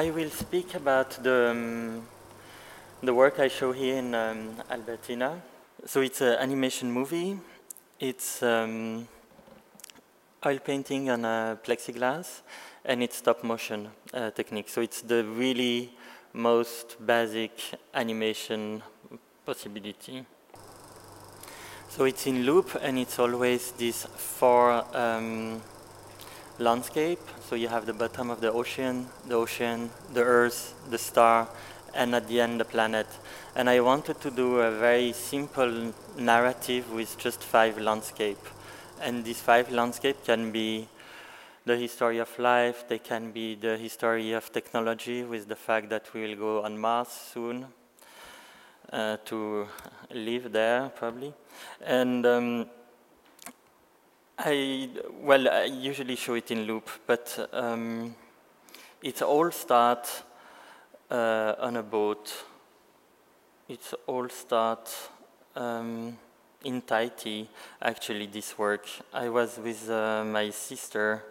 I will speak about the, um, the work I show here in um, Albertina. So it's an animation movie. It's um, oil painting on a plexiglass, and it's stop motion uh, technique. So it's the really most basic animation possibility. So it's in loop, and it's always this four um, landscape. So you have the bottom of the ocean, the ocean, the earth, the star, and at the end the planet. And I wanted to do a very simple narrative with just five landscape. And these five landscape can be the history of life, they can be the history of technology with the fact that we will go on Mars soon uh, to live there probably. And um, I, well, I usually show it in loop, but um, it all starts uh, on a boat. It all starts um, in Tahiti, actually, this work. I was with uh, my sister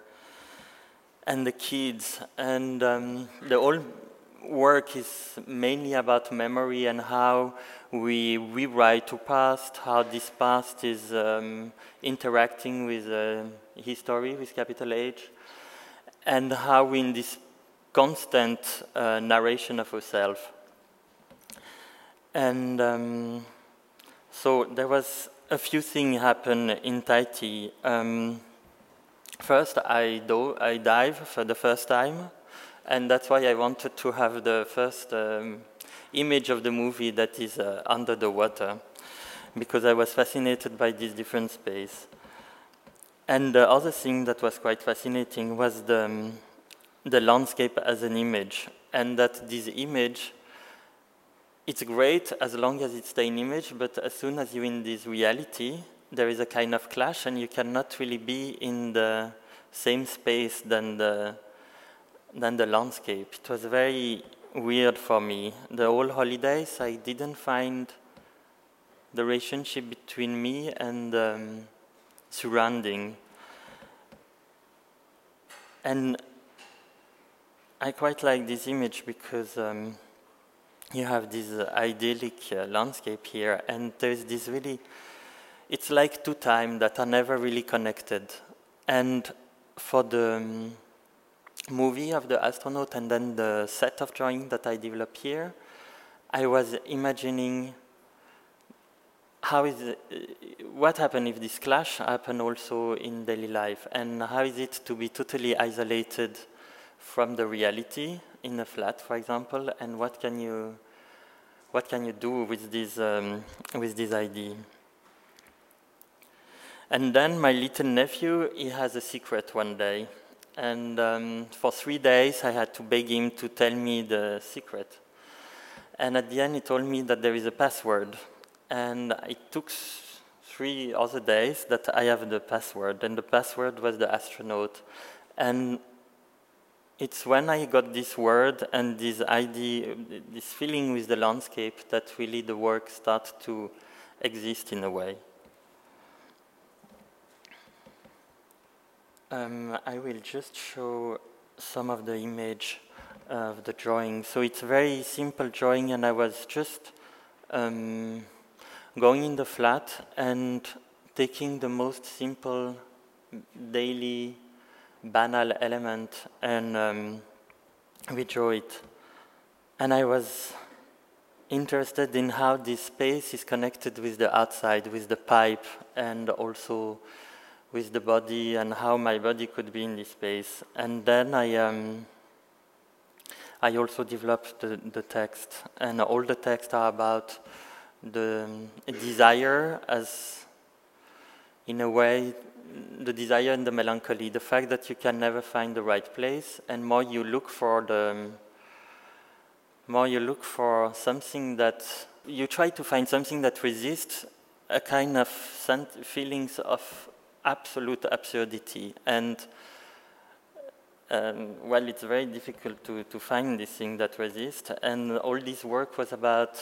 and the kids, and um, the whole work is mainly about memory and how we rewrite to past, how this past is um, interacting with uh, history, with capital H, and how in this constant uh, narration of ourselves. And um, so there was a few things happen in Tahiti. Um, first, I, do, I dive for the first time, and that's why I wanted to have the first um, image of the movie that is uh, under the water, because I was fascinated by this different space. And the other thing that was quite fascinating was the, um, the landscape as an image, and that this image, it's great as long as it's an image, but as soon as you're in this reality, there is a kind of clash, and you cannot really be in the same space than the, than the landscape. It was very weird for me. The whole holidays, I didn't find the relationship between me and um, surrounding. And I quite like this image because um, you have this uh, idyllic uh, landscape here, and there's this really, it's like two times that are never really connected. And for the um, movie of the astronaut and then the set of drawing that I developed here, I was imagining how is it, what happened if this clash happened also in daily life, and how is it to be totally isolated from the reality in a flat, for example, and what can you what can you do with this um, with this idea? And then my little nephew, he has a secret one day, and um, for three days I had to beg him to tell me the secret. And at the end, he told me that there is a password and it took three other days that I have the password, and the password was the astronaut. And it's when I got this word and this idea, this feeling with the landscape, that really the work started to exist in a way. Um, I will just show some of the image of the drawing. So it's a very simple drawing, and I was just um, going in the flat and taking the most simple daily banal element and um, we draw it. And I was interested in how this space is connected with the outside, with the pipe, and also with the body, and how my body could be in this space. And then I, um, I also developed the, the text, and all the texts are about the desire as, in a way, the desire and the melancholy, the fact that you can never find the right place, and more you look for the, more you look for something that, you try to find something that resists a kind of feelings of absolute absurdity. And, um, well, it's very difficult to, to find this thing that resists, and all this work was about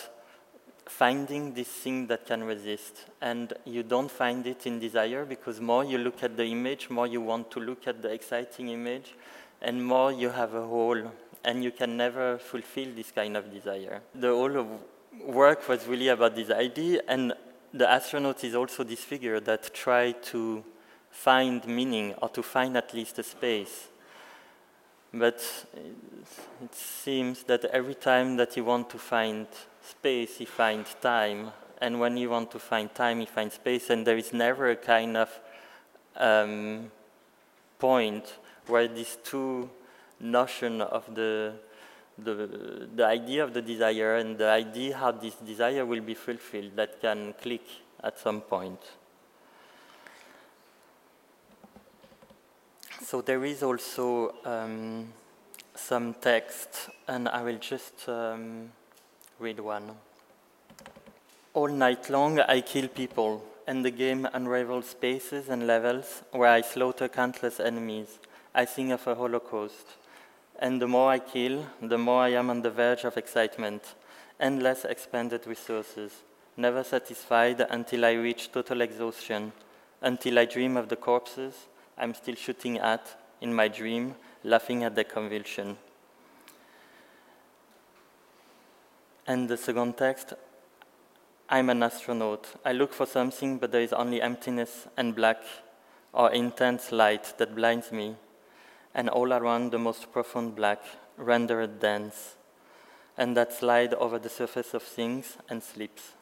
finding this thing that can resist. And you don't find it in desire because more you look at the image, more you want to look at the exciting image, and more you have a hole, and you can never fulfill this kind of desire. The whole work was really about this idea, and the astronaut is also this figure that try to find meaning or to find at least a space. But it seems that every time that you want to find space, he finds time. And when you want to find time, he finds space. And there is never a kind of um, point where these two notions of the, the, the idea of the desire and the idea how this desire will be fulfilled that can click at some point. So there is also um, some text, and I will just um, read one. All night long, I kill people, and the game unravels spaces and levels where I slaughter countless enemies. I sing of a holocaust. And the more I kill, the more I am on the verge of excitement, endless expended resources, never satisfied until I reach total exhaustion, until I dream of the corpses I'm still shooting at in my dream, laughing at the convulsion. And the second text I'm an astronaut. I look for something, but there is only emptiness and black or intense light that blinds me, and all around the most profound black, rendered dense, and that slide over the surface of things and sleeps.